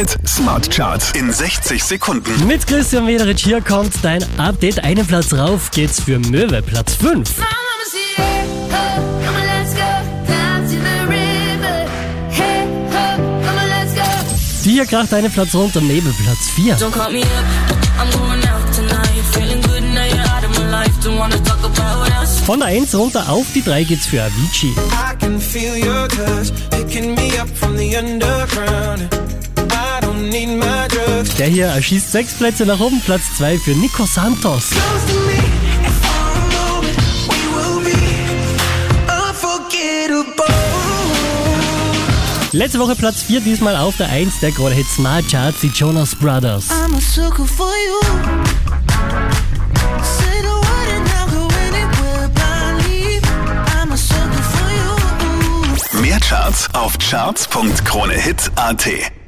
Hit Smart Charts in 60 Sekunden. Mit Christian Mederich hier kommt dein Update. Einen Platz rauf geht's für Möwe, Platz 5. Mama said, hey, ho, come on, let's go down to the river. Hey, ho, come on, let's go. Die hier kracht einen Platz runter, Nebel, Platz 4. Don't call me up. I'm going out tonight. Feeling good now you're out of my life. Don't wanna talk about what else. Von der 1 runter auf die 3 geht's für Avicii. Der hier erschießt 6 Plätze nach oben, Platz 2 für Nico Santos. Letzte Woche Platz 4, diesmal auf der 1 der Krone Hit Smart Charts, die Jonas Brothers. Mehr Charts auf charts.kronehit.at.